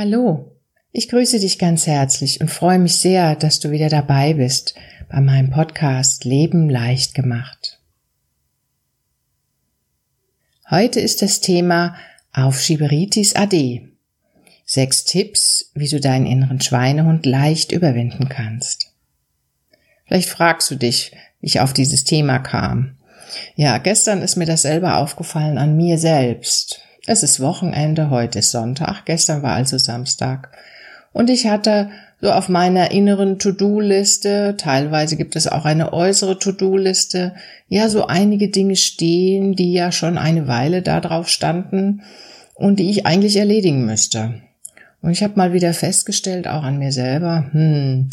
Hallo, ich grüße dich ganz herzlich und freue mich sehr, dass du wieder dabei bist bei meinem Podcast Leben leicht gemacht. Heute ist das Thema Aufschieberitis AD. Sechs Tipps, wie du deinen inneren Schweinehund leicht überwinden kannst. Vielleicht fragst du dich, wie ich auf dieses Thema kam. Ja, gestern ist mir das selber aufgefallen an mir selbst. Es ist Wochenende, heute ist Sonntag, gestern war also Samstag. Und ich hatte so auf meiner inneren To-Do-Liste, teilweise gibt es auch eine äußere To-Do-Liste, ja, so einige Dinge stehen, die ja schon eine Weile da drauf standen und die ich eigentlich erledigen müsste. Und ich habe mal wieder festgestellt, auch an mir selber, hm,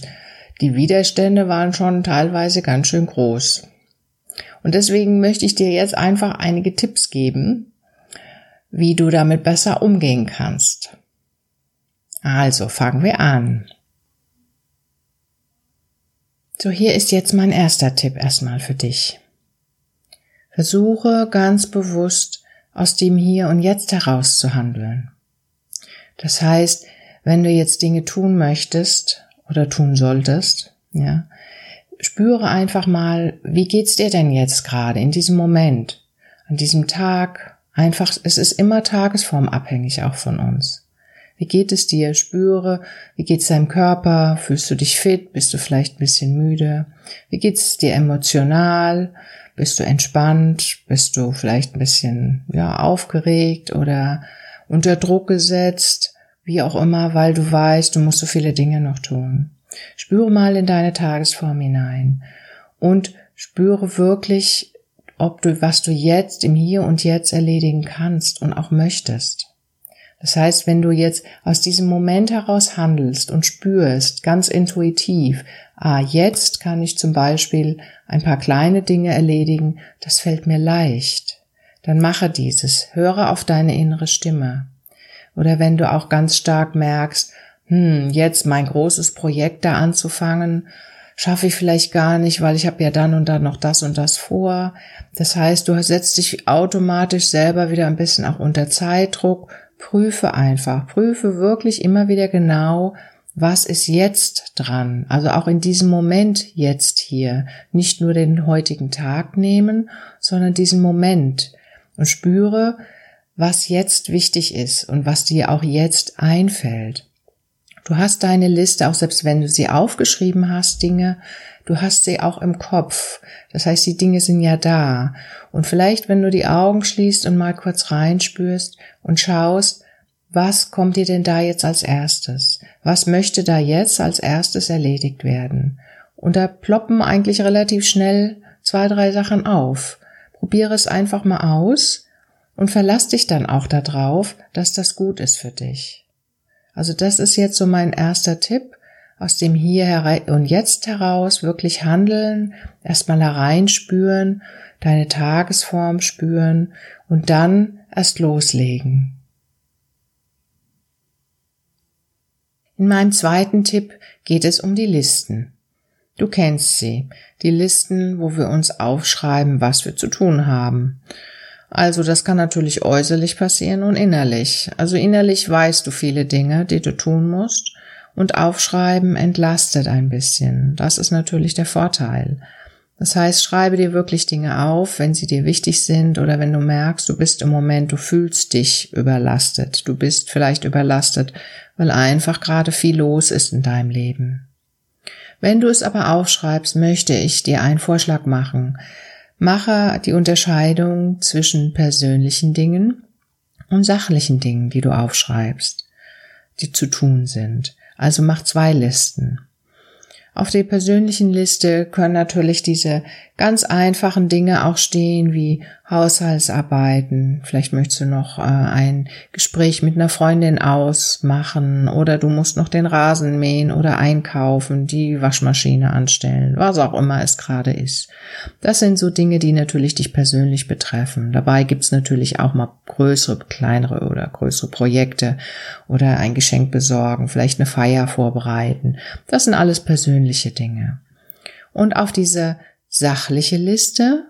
die Widerstände waren schon teilweise ganz schön groß. Und deswegen möchte ich dir jetzt einfach einige Tipps geben, wie du damit besser umgehen kannst. Also fangen wir an. So, hier ist jetzt mein erster Tipp erstmal für dich. Versuche ganz bewusst aus dem Hier und Jetzt heraus zu handeln. Das heißt, wenn du jetzt Dinge tun möchtest oder tun solltest, ja, spüre einfach mal, wie geht's dir denn jetzt gerade in diesem Moment, an diesem Tag, Einfach, es ist immer tagesformabhängig auch von uns. Wie geht es dir? Spüre, wie geht es deinem Körper? Fühlst du dich fit? Bist du vielleicht ein bisschen müde? Wie geht es dir emotional? Bist du entspannt? Bist du vielleicht ein bisschen, ja, aufgeregt oder unter Druck gesetzt? Wie auch immer, weil du weißt, du musst so viele Dinge noch tun. Spüre mal in deine Tagesform hinein und spüre wirklich, ob du, was du jetzt im Hier und Jetzt erledigen kannst und auch möchtest. Das heißt, wenn du jetzt aus diesem Moment heraus handelst und spürst, ganz intuitiv, ah, jetzt kann ich zum Beispiel ein paar kleine Dinge erledigen, das fällt mir leicht, dann mache dieses, höre auf deine innere Stimme. Oder wenn du auch ganz stark merkst, hm, jetzt mein großes Projekt da anzufangen, schaffe ich vielleicht gar nicht, weil ich habe ja dann und dann noch das und das vor. Das heißt, du setzt dich automatisch selber wieder ein bisschen auch unter Zeitdruck. Prüfe einfach, prüfe wirklich immer wieder genau, was ist jetzt dran? Also auch in diesem Moment jetzt hier. Nicht nur den heutigen Tag nehmen, sondern diesen Moment und spüre, was jetzt wichtig ist und was dir auch jetzt einfällt. Du hast deine Liste, auch selbst wenn du sie aufgeschrieben hast, Dinge, du hast sie auch im Kopf. Das heißt, die Dinge sind ja da. Und vielleicht, wenn du die Augen schließt und mal kurz reinspürst und schaust, was kommt dir denn da jetzt als erstes? Was möchte da jetzt als erstes erledigt werden? Und da ploppen eigentlich relativ schnell zwei, drei Sachen auf. Probiere es einfach mal aus und verlass dich dann auch darauf, dass das gut ist für dich. Also das ist jetzt so mein erster Tipp, aus dem Hier und Jetzt heraus wirklich handeln, erstmal hereinspüren, deine Tagesform spüren und dann erst loslegen. In meinem zweiten Tipp geht es um die Listen. Du kennst sie, die Listen, wo wir uns aufschreiben, was wir zu tun haben. Also das kann natürlich äußerlich passieren und innerlich. Also innerlich weißt du viele Dinge, die du tun musst und aufschreiben entlastet ein bisschen. Das ist natürlich der Vorteil. Das heißt, schreibe dir wirklich Dinge auf, wenn sie dir wichtig sind oder wenn du merkst, du bist im Moment, du fühlst dich überlastet. Du bist vielleicht überlastet, weil einfach gerade viel los ist in deinem Leben. Wenn du es aber aufschreibst, möchte ich dir einen Vorschlag machen. Mache die Unterscheidung zwischen persönlichen Dingen und sachlichen Dingen, die du aufschreibst, die zu tun sind. Also mach zwei Listen. Auf der persönlichen Liste können natürlich diese ganz einfachen Dinge auch stehen, wie Haushaltsarbeiten. Vielleicht möchtest du noch äh, ein Gespräch mit einer Freundin ausmachen oder du musst noch den Rasen mähen oder einkaufen, die Waschmaschine anstellen, was auch immer es gerade ist. Das sind so Dinge, die natürlich dich persönlich betreffen. Dabei gibt's natürlich auch mal größere, kleinere oder größere Projekte oder ein Geschenk besorgen, vielleicht eine Feier vorbereiten. Das sind alles persönliche Dinge. Und auf diese sachliche Liste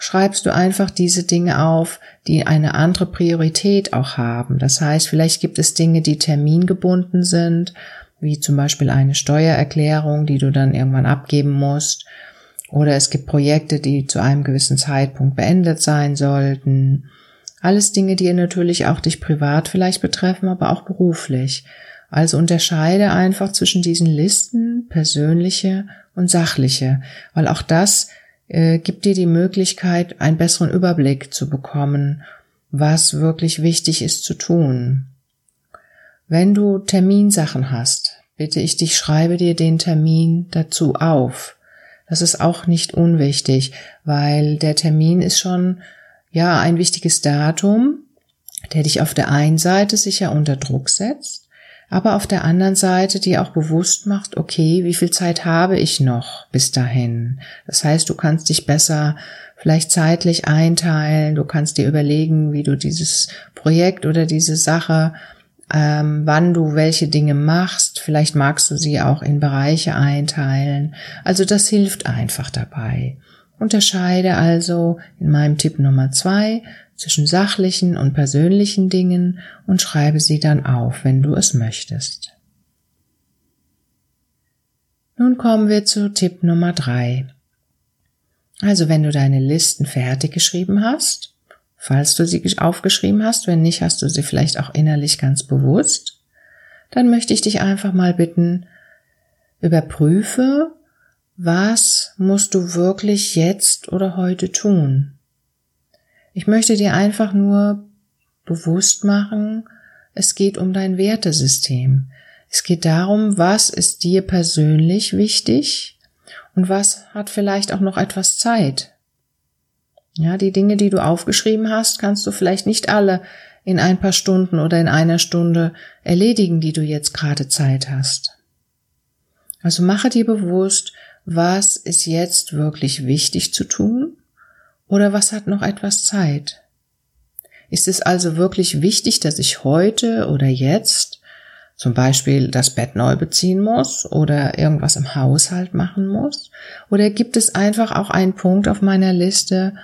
schreibst du einfach diese Dinge auf, die eine andere Priorität auch haben. Das heißt, vielleicht gibt es Dinge, die termingebunden sind, wie zum Beispiel eine Steuererklärung, die du dann irgendwann abgeben musst. Oder es gibt Projekte, die zu einem gewissen Zeitpunkt beendet sein sollten. Alles Dinge, die natürlich auch dich privat vielleicht betreffen, aber auch beruflich. Also unterscheide einfach zwischen diesen Listen, persönliche und sachliche, weil auch das äh, gibt dir die Möglichkeit, einen besseren Überblick zu bekommen, was wirklich wichtig ist zu tun. Wenn du Terminsachen hast, bitte ich dich, schreibe dir den Termin dazu auf. Das ist auch nicht unwichtig, weil der Termin ist schon, ja, ein wichtiges Datum, der dich auf der einen Seite sicher unter Druck setzt, aber auf der anderen Seite dir auch bewusst macht, okay, wie viel Zeit habe ich noch bis dahin? Das heißt, du kannst dich besser vielleicht zeitlich einteilen, du kannst dir überlegen, wie du dieses Projekt oder diese Sache, ähm, wann du welche Dinge machst, vielleicht magst du sie auch in Bereiche einteilen. Also das hilft einfach dabei. Unterscheide also in meinem Tipp Nummer zwei zwischen sachlichen und persönlichen Dingen und schreibe sie dann auf, wenn du es möchtest. Nun kommen wir zu Tipp Nummer drei. Also wenn du deine Listen fertig geschrieben hast, falls du sie aufgeschrieben hast, wenn nicht, hast du sie vielleicht auch innerlich ganz bewusst, dann möchte ich dich einfach mal bitten, überprüfe, was musst du wirklich jetzt oder heute tun? Ich möchte dir einfach nur bewusst machen, es geht um dein Wertesystem. Es geht darum, was ist dir persönlich wichtig und was hat vielleicht auch noch etwas Zeit. Ja, die Dinge, die du aufgeschrieben hast, kannst du vielleicht nicht alle in ein paar Stunden oder in einer Stunde erledigen, die du jetzt gerade Zeit hast. Also mache dir bewusst, was ist jetzt wirklich wichtig zu tun oder was hat noch etwas Zeit? Ist es also wirklich wichtig, dass ich heute oder jetzt zum Beispiel das Bett neu beziehen muss oder irgendwas im Haushalt machen muss? Oder gibt es einfach auch einen Punkt auf meiner Liste,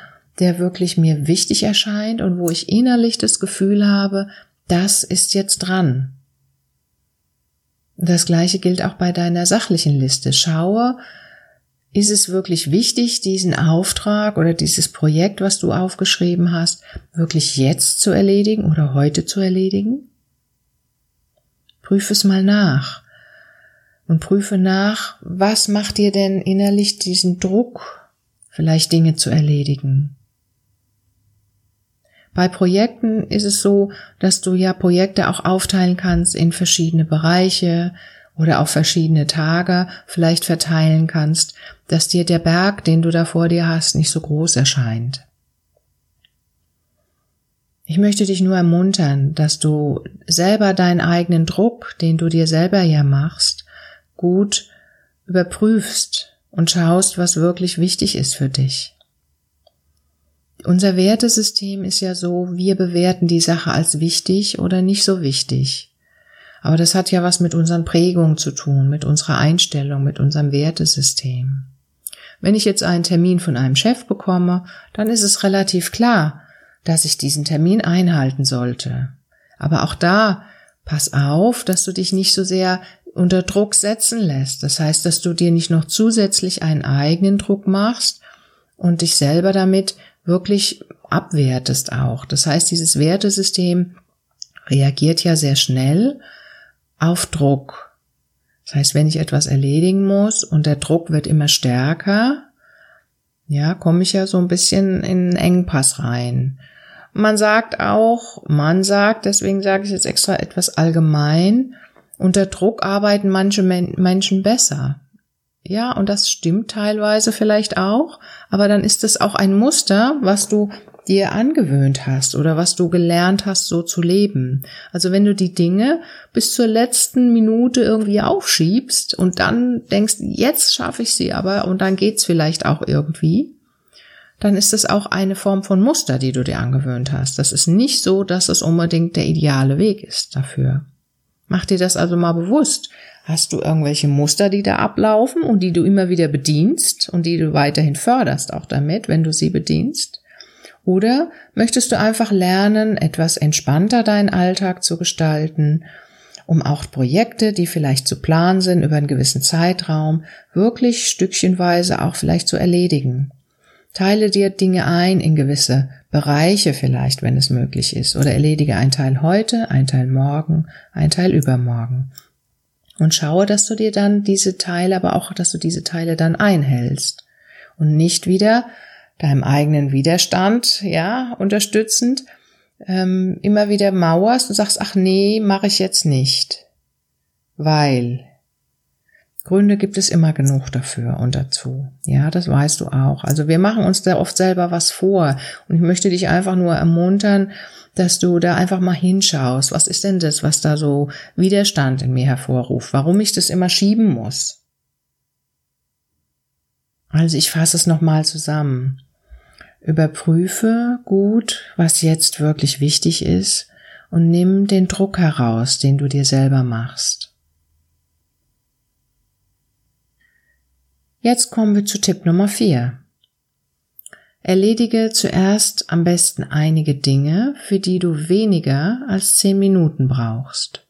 der wirklich mir wichtig erscheint und wo ich innerlich das Gefühl habe, das ist jetzt dran? Das gleiche gilt auch bei deiner sachlichen Liste. Schaue, ist es wirklich wichtig, diesen Auftrag oder dieses Projekt, was du aufgeschrieben hast, wirklich jetzt zu erledigen oder heute zu erledigen? Prüfe es mal nach und prüfe nach, was macht dir denn innerlich diesen Druck, vielleicht Dinge zu erledigen? Bei Projekten ist es so, dass du ja Projekte auch aufteilen kannst in verschiedene Bereiche, oder auf verschiedene Tage vielleicht verteilen kannst, dass dir der Berg, den du da vor dir hast, nicht so groß erscheint. Ich möchte dich nur ermuntern, dass du selber deinen eigenen Druck, den du dir selber ja machst, gut überprüfst und schaust, was wirklich wichtig ist für dich. Unser Wertesystem ist ja so, wir bewerten die Sache als wichtig oder nicht so wichtig. Aber das hat ja was mit unseren Prägungen zu tun, mit unserer Einstellung, mit unserem Wertesystem. Wenn ich jetzt einen Termin von einem Chef bekomme, dann ist es relativ klar, dass ich diesen Termin einhalten sollte. Aber auch da, pass auf, dass du dich nicht so sehr unter Druck setzen lässt. Das heißt, dass du dir nicht noch zusätzlich einen eigenen Druck machst und dich selber damit wirklich abwertest auch. Das heißt, dieses Wertesystem reagiert ja sehr schnell auf Druck. Das heißt, wenn ich etwas erledigen muss und der Druck wird immer stärker, ja, komme ich ja so ein bisschen in einen Engpass rein. Man sagt auch, man sagt, deswegen sage ich jetzt extra etwas allgemein, unter Druck arbeiten manche Menschen besser. Ja, und das stimmt teilweise vielleicht auch, aber dann ist es auch ein Muster, was du dir angewöhnt hast oder was du gelernt hast, so zu leben. Also wenn du die Dinge bis zur letzten Minute irgendwie aufschiebst und dann denkst, jetzt schaffe ich sie aber und dann geht's vielleicht auch irgendwie, dann ist es auch eine Form von Muster, die du dir angewöhnt hast. Das ist nicht so, dass es unbedingt der ideale Weg ist dafür. Mach dir das also mal bewusst. Hast du irgendwelche Muster, die da ablaufen und die du immer wieder bedienst und die du weiterhin förderst auch damit, wenn du sie bedienst? Oder möchtest du einfach lernen, etwas entspannter deinen Alltag zu gestalten, um auch Projekte, die vielleicht zu planen sind über einen gewissen Zeitraum, wirklich stückchenweise auch vielleicht zu erledigen? Teile dir Dinge ein in gewisse Bereiche vielleicht, wenn es möglich ist, oder erledige ein Teil heute, ein Teil morgen, ein Teil übermorgen. Und schaue, dass du dir dann diese Teile, aber auch, dass du diese Teile dann einhältst und nicht wieder deinem eigenen Widerstand, ja, unterstützend, ähm, immer wieder mauerst und sagst, ach nee, mache ich jetzt nicht. Weil Gründe gibt es immer genug dafür und dazu. Ja, das weißt du auch. Also wir machen uns da oft selber was vor. Und ich möchte dich einfach nur ermuntern, dass du da einfach mal hinschaust. Was ist denn das, was da so Widerstand in mir hervorruft? Warum ich das immer schieben muss? Also ich fasse es nochmal zusammen. Überprüfe gut, was jetzt wirklich wichtig ist und nimm den Druck heraus, den du dir selber machst. Jetzt kommen wir zu Tipp Nummer 4. Erledige zuerst am besten einige Dinge, für die du weniger als 10 Minuten brauchst.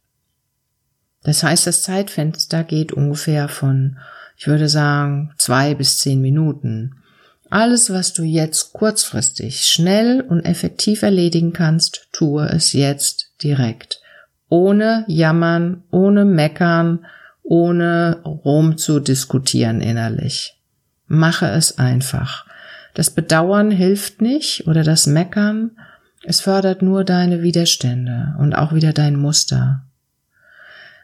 Das heißt, das Zeitfenster geht ungefähr von, ich würde sagen, zwei bis zehn Minuten. Alles, was du jetzt kurzfristig, schnell und effektiv erledigen kannst, tue es jetzt direkt. Ohne jammern, ohne meckern, ohne rum zu diskutieren innerlich. Mache es einfach. Das Bedauern hilft nicht oder das Meckern, es fördert nur deine Widerstände und auch wieder dein Muster.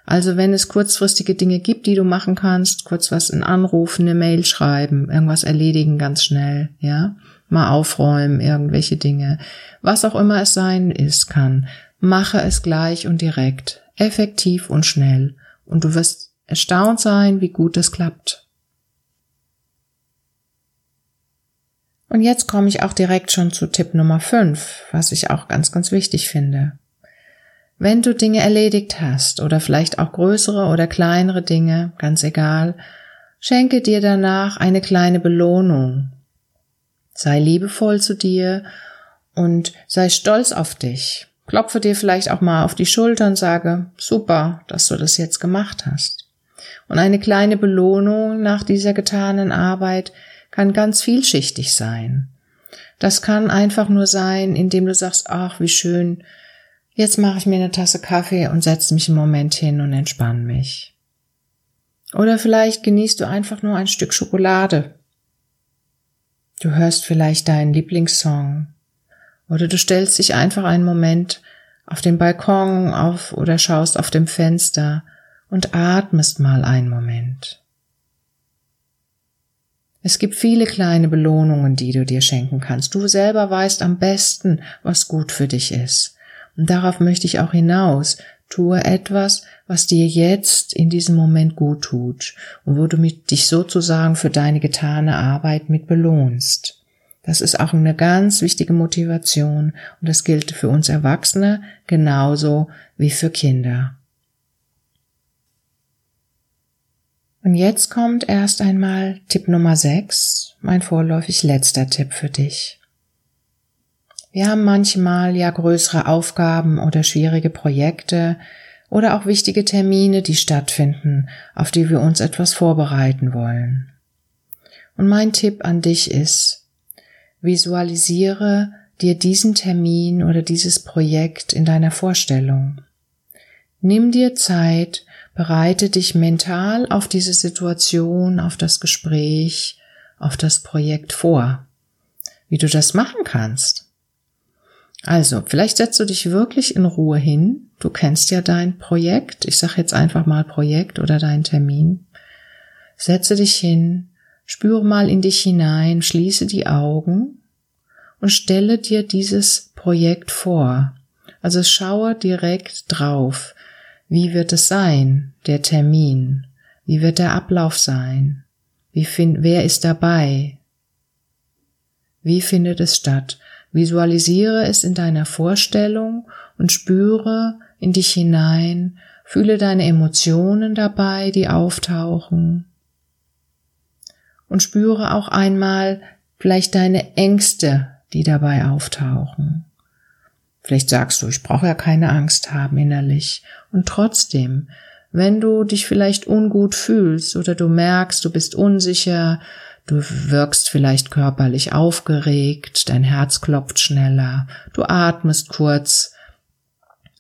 Also wenn es kurzfristige Dinge gibt, die du machen kannst, kurz was in Anrufen, eine Mail schreiben, irgendwas erledigen ganz schnell, ja, mal aufräumen, irgendwelche Dinge, was auch immer es sein ist kann, mache es gleich und direkt, effektiv und schnell. Und du wirst erstaunt sein, wie gut es klappt. Und jetzt komme ich auch direkt schon zu Tipp Nummer 5, was ich auch ganz, ganz wichtig finde. Wenn du Dinge erledigt hast oder vielleicht auch größere oder kleinere Dinge, ganz egal, schenke dir danach eine kleine Belohnung. Sei liebevoll zu dir und sei stolz auf dich. Klopfe dir vielleicht auch mal auf die Schulter und sage, super, dass du das jetzt gemacht hast. Und eine kleine Belohnung nach dieser getanen Arbeit kann ganz vielschichtig sein. Das kann einfach nur sein, indem du sagst, ach, wie schön, jetzt mache ich mir eine Tasse Kaffee und setze mich einen Moment hin und entspann mich. Oder vielleicht genießt du einfach nur ein Stück Schokolade. Du hörst vielleicht deinen Lieblingssong. Oder du stellst dich einfach einen Moment auf den Balkon auf oder schaust auf dem Fenster und atmest mal einen Moment. Es gibt viele kleine Belohnungen, die du dir schenken kannst. Du selber weißt am besten, was gut für dich ist. Und darauf möchte ich auch hinaus. Tue etwas, was dir jetzt in diesem Moment gut tut und wo du dich sozusagen für deine getane Arbeit mit belohnst. Das ist auch eine ganz wichtige Motivation und das gilt für uns Erwachsene genauso wie für Kinder. Und jetzt kommt erst einmal Tipp Nummer 6, mein vorläufig letzter Tipp für dich. Wir haben manchmal ja größere Aufgaben oder schwierige Projekte oder auch wichtige Termine, die stattfinden, auf die wir uns etwas vorbereiten wollen. Und mein Tipp an dich ist, visualisiere dir diesen Termin oder dieses Projekt in deiner Vorstellung. Nimm dir Zeit, Bereite dich mental auf diese Situation, auf das Gespräch, auf das Projekt vor. Wie du das machen kannst. Also, vielleicht setzt du dich wirklich in Ruhe hin. Du kennst ja dein Projekt. Ich sage jetzt einfach mal Projekt oder dein Termin. Setze dich hin, spüre mal in dich hinein, schließe die Augen und stelle dir dieses Projekt vor. Also schaue direkt drauf. Wie wird es sein, der Termin? Wie wird der Ablauf sein? Wie find, wer ist dabei? Wie findet es statt? Visualisiere es in deiner Vorstellung und spüre in dich hinein, Fühle deine Emotionen dabei, die auftauchen. Und spüre auch einmal vielleicht deine Ängste, die dabei auftauchen. Vielleicht sagst du, ich brauche ja keine Angst haben innerlich. Und trotzdem, wenn du dich vielleicht ungut fühlst oder du merkst, du bist unsicher, du wirkst vielleicht körperlich aufgeregt, dein Herz klopft schneller, du atmest kurz,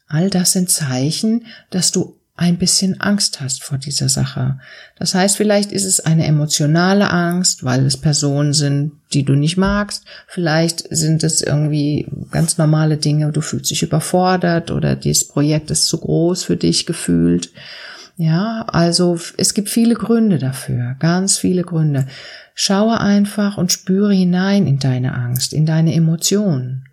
all das sind Zeichen, dass du ein bisschen Angst hast vor dieser Sache. Das heißt, vielleicht ist es eine emotionale Angst, weil es Personen sind, die du nicht magst. Vielleicht sind es irgendwie ganz normale Dinge, du fühlst dich überfordert oder dieses Projekt ist zu groß für dich gefühlt. Ja, also es gibt viele Gründe dafür, ganz viele Gründe. Schaue einfach und spüre hinein in deine Angst, in deine Emotionen.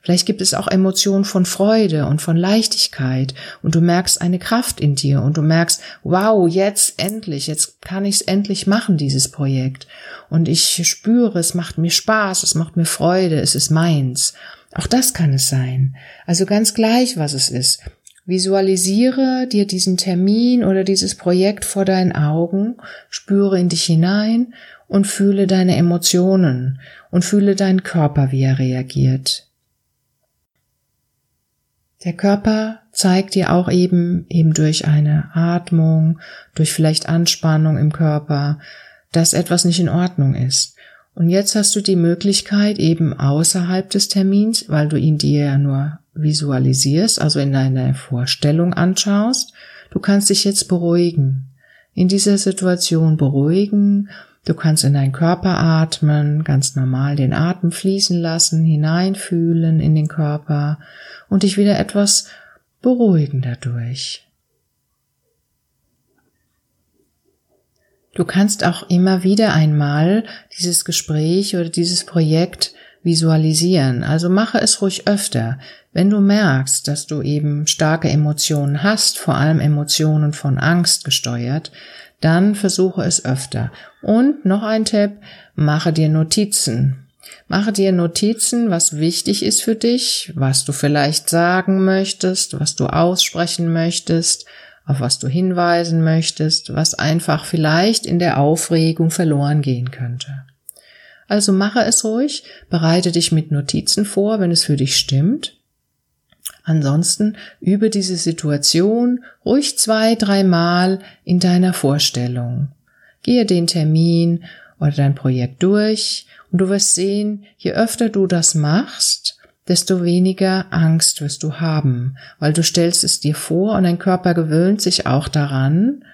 Vielleicht gibt es auch Emotionen von Freude und von Leichtigkeit und du merkst eine Kraft in dir und du merkst, wow, jetzt endlich, jetzt kann ich es endlich machen, dieses Projekt. Und ich spüre, es macht mir Spaß, es macht mir Freude, es ist meins. Auch das kann es sein. Also ganz gleich, was es ist. Visualisiere dir diesen Termin oder dieses Projekt vor deinen Augen, spüre in dich hinein und fühle deine Emotionen und fühle deinen Körper, wie er reagiert. Der Körper zeigt dir auch eben, eben durch eine Atmung, durch vielleicht Anspannung im Körper, dass etwas nicht in Ordnung ist. Und jetzt hast du die Möglichkeit eben außerhalb des Termins, weil du ihn dir ja nur visualisierst, also in deiner Vorstellung anschaust, du kannst dich jetzt beruhigen. In dieser Situation beruhigen. Du kannst in deinen Körper atmen, ganz normal den Atem fließen lassen, hineinfühlen in den Körper und dich wieder etwas beruhigen dadurch. Du kannst auch immer wieder einmal dieses Gespräch oder dieses Projekt visualisieren. Also mache es ruhig öfter. Wenn du merkst, dass du eben starke Emotionen hast, vor allem Emotionen von Angst gesteuert, dann versuche es öfter. Und noch ein Tipp, mache dir Notizen. Mache dir Notizen, was wichtig ist für dich, was du vielleicht sagen möchtest, was du aussprechen möchtest, auf was du hinweisen möchtest, was einfach vielleicht in der Aufregung verloren gehen könnte. Also mache es ruhig, bereite dich mit Notizen vor, wenn es für dich stimmt. Ansonsten übe diese Situation ruhig zwei, dreimal in deiner Vorstellung. Gehe den Termin oder dein Projekt durch und du wirst sehen, je öfter du das machst, desto weniger Angst wirst du haben, weil du stellst es dir vor und dein Körper gewöhnt sich auch daran,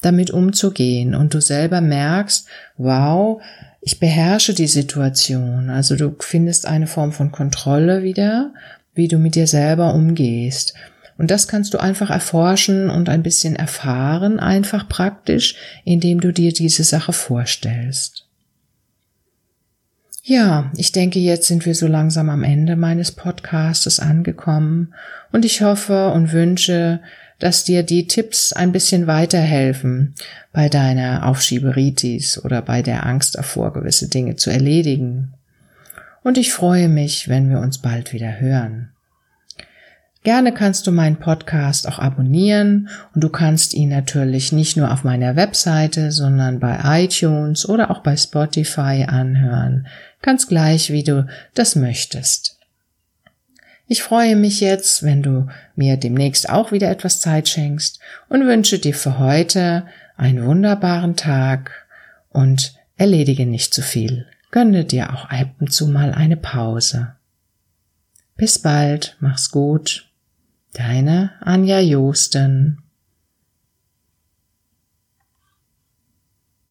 damit umzugehen und du selber merkst, wow, ich beherrsche die Situation. Also du findest eine Form von Kontrolle wieder, wie du mit dir selber umgehst. Und das kannst du einfach erforschen und ein bisschen erfahren, einfach praktisch, indem du dir diese Sache vorstellst. Ja, ich denke, jetzt sind wir so langsam am Ende meines Podcastes angekommen und ich hoffe und wünsche, dass dir die Tipps ein bisschen weiterhelfen bei deiner Aufschieberitis oder bei der Angst davor, gewisse Dinge zu erledigen. Und ich freue mich, wenn wir uns bald wieder hören. Gerne kannst du meinen Podcast auch abonnieren und du kannst ihn natürlich nicht nur auf meiner Webseite, sondern bei iTunes oder auch bei Spotify anhören, ganz gleich wie du das möchtest. Ich freue mich jetzt, wenn du mir demnächst auch wieder etwas Zeit schenkst und wünsche dir für heute einen wunderbaren Tag und erledige nicht zu viel. Gönne dir auch ab und zu mal eine Pause. Bis bald, mach's gut. Deine Anja Josten